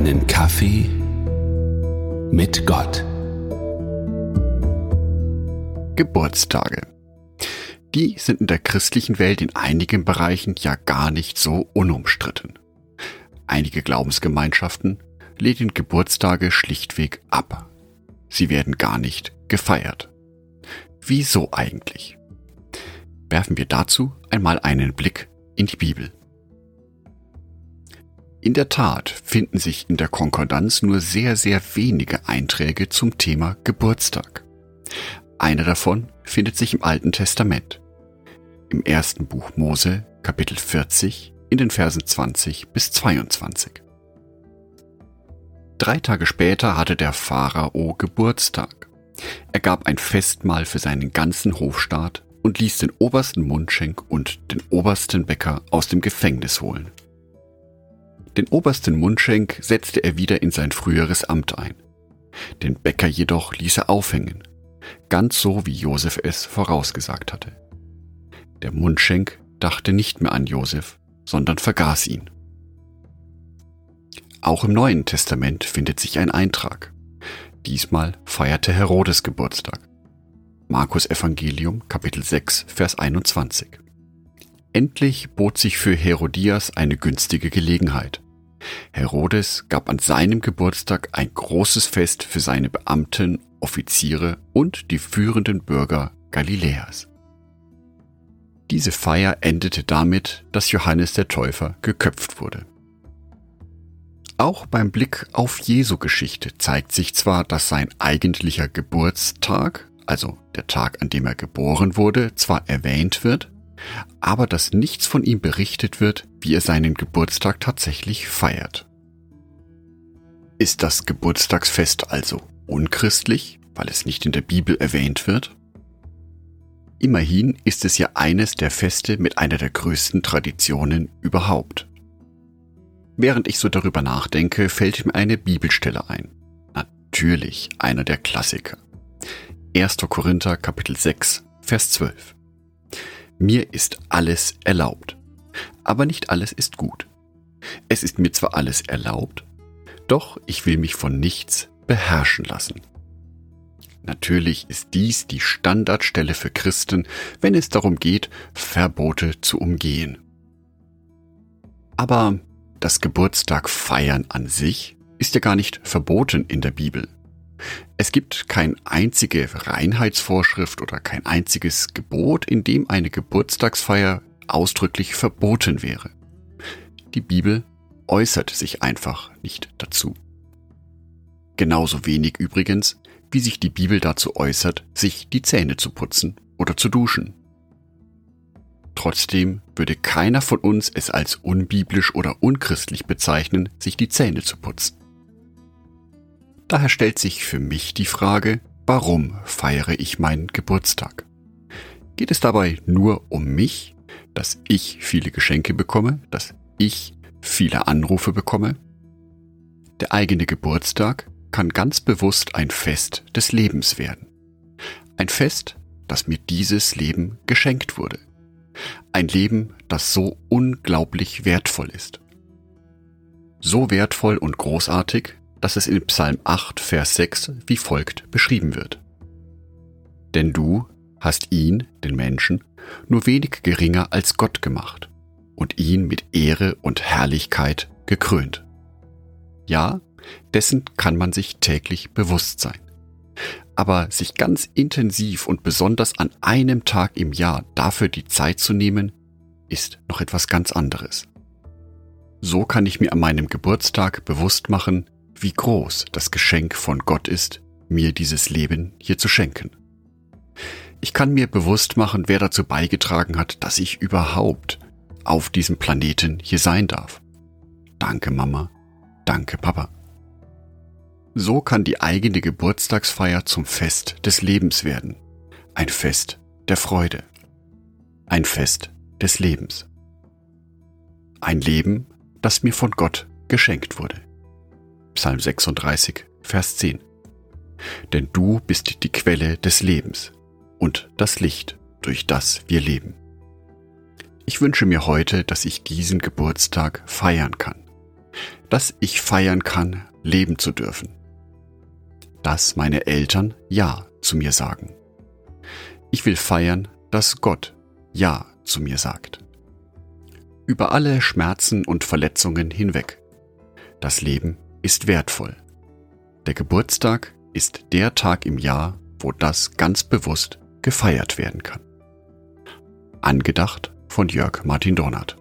Einen Kaffee mit Gott. Geburtstage. Die sind in der christlichen Welt in einigen Bereichen ja gar nicht so unumstritten. Einige Glaubensgemeinschaften lehnen Geburtstage schlichtweg ab. Sie werden gar nicht gefeiert. Wieso eigentlich? Werfen wir dazu einmal einen Blick in die Bibel. In der Tat finden sich in der Konkordanz nur sehr, sehr wenige Einträge zum Thema Geburtstag. Einer davon findet sich im Alten Testament. Im ersten Buch Mose, Kapitel 40, in den Versen 20 bis 22. Drei Tage später hatte der Pharao Geburtstag. Er gab ein Festmahl für seinen ganzen Hofstaat und ließ den obersten Mundschenk und den obersten Bäcker aus dem Gefängnis holen. Den obersten Mundschenk setzte er wieder in sein früheres Amt ein. Den Bäcker jedoch ließ er aufhängen, ganz so wie Josef es vorausgesagt hatte. Der Mundschenk dachte nicht mehr an Josef, sondern vergaß ihn. Auch im Neuen Testament findet sich ein Eintrag. Diesmal feierte Herodes Geburtstag. Markus Evangelium Kapitel 6 Vers 21. Endlich bot sich für Herodias eine günstige Gelegenheit. Herodes gab an seinem Geburtstag ein großes Fest für seine Beamten, Offiziere und die führenden Bürger Galiläas. Diese Feier endete damit, dass Johannes der Täufer geköpft wurde. Auch beim Blick auf Jesu Geschichte zeigt sich zwar, dass sein eigentlicher Geburtstag, also der Tag, an dem er geboren wurde, zwar erwähnt wird, aber dass nichts von ihm berichtet wird, wie er seinen Geburtstag tatsächlich feiert. Ist das Geburtstagsfest also unchristlich, weil es nicht in der Bibel erwähnt wird? Immerhin ist es ja eines der Feste mit einer der größten Traditionen überhaupt. Während ich so darüber nachdenke, fällt mir eine Bibelstelle ein. Natürlich einer der Klassiker. 1. Korinther Kapitel 6, Vers 12. Mir ist alles erlaubt, aber nicht alles ist gut. Es ist mir zwar alles erlaubt, doch ich will mich von nichts beherrschen lassen. Natürlich ist dies die Standardstelle für Christen, wenn es darum geht, Verbote zu umgehen. Aber das Geburtstag feiern an sich ist ja gar nicht verboten in der Bibel. Es gibt keine einzige Reinheitsvorschrift oder kein einziges Gebot, in dem eine Geburtstagsfeier ausdrücklich verboten wäre. Die Bibel äußert sich einfach nicht dazu. Genauso wenig übrigens, wie sich die Bibel dazu äußert, sich die Zähne zu putzen oder zu duschen. Trotzdem würde keiner von uns es als unbiblisch oder unchristlich bezeichnen, sich die Zähne zu putzen. Daher stellt sich für mich die Frage, warum feiere ich meinen Geburtstag? Geht es dabei nur um mich, dass ich viele Geschenke bekomme, dass ich viele Anrufe bekomme? Der eigene Geburtstag kann ganz bewusst ein Fest des Lebens werden. Ein Fest, das mir dieses Leben geschenkt wurde. Ein Leben, das so unglaublich wertvoll ist. So wertvoll und großartig, dass es in Psalm 8, Vers 6 wie folgt beschrieben wird. Denn du hast ihn, den Menschen, nur wenig geringer als Gott gemacht und ihn mit Ehre und Herrlichkeit gekrönt. Ja, dessen kann man sich täglich bewusst sein. Aber sich ganz intensiv und besonders an einem Tag im Jahr dafür die Zeit zu nehmen, ist noch etwas ganz anderes. So kann ich mir an meinem Geburtstag bewusst machen, wie groß das Geschenk von Gott ist, mir dieses Leben hier zu schenken. Ich kann mir bewusst machen, wer dazu beigetragen hat, dass ich überhaupt auf diesem Planeten hier sein darf. Danke Mama, danke Papa. So kann die eigene Geburtstagsfeier zum Fest des Lebens werden. Ein Fest der Freude. Ein Fest des Lebens. Ein Leben, das mir von Gott geschenkt wurde. Psalm 36, Vers 10. Denn du bist die Quelle des Lebens und das Licht, durch das wir leben. Ich wünsche mir heute, dass ich diesen Geburtstag feiern kann. dass ich feiern kann, leben zu dürfen. Dass meine Eltern Ja zu mir sagen. Ich will feiern, dass Gott Ja zu mir sagt. Über alle Schmerzen und Verletzungen hinweg. Das Leben ist wertvoll. Der Geburtstag ist der Tag im Jahr, wo das ganz bewusst gefeiert werden kann. Angedacht von Jörg Martin Dornert.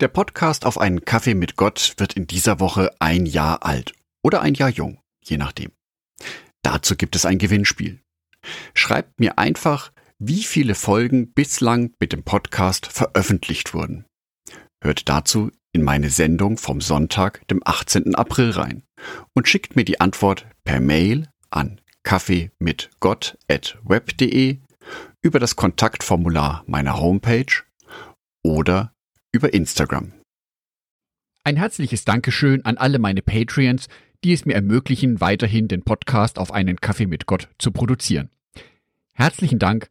Der Podcast auf einen Kaffee mit Gott wird in dieser Woche ein Jahr alt oder ein Jahr jung, je nachdem. Dazu gibt es ein Gewinnspiel. Schreibt mir einfach, wie viele Folgen bislang mit dem Podcast veröffentlicht wurden. Hört dazu in meine Sendung vom Sonntag, dem 18. April rein und schickt mir die Antwort per Mail an kaffeemitgott.web.de über das Kontaktformular meiner Homepage oder über Instagram. Ein herzliches Dankeschön an alle meine Patreons, die es mir ermöglichen, weiterhin den Podcast auf einen Kaffee mit Gott zu produzieren. Herzlichen Dank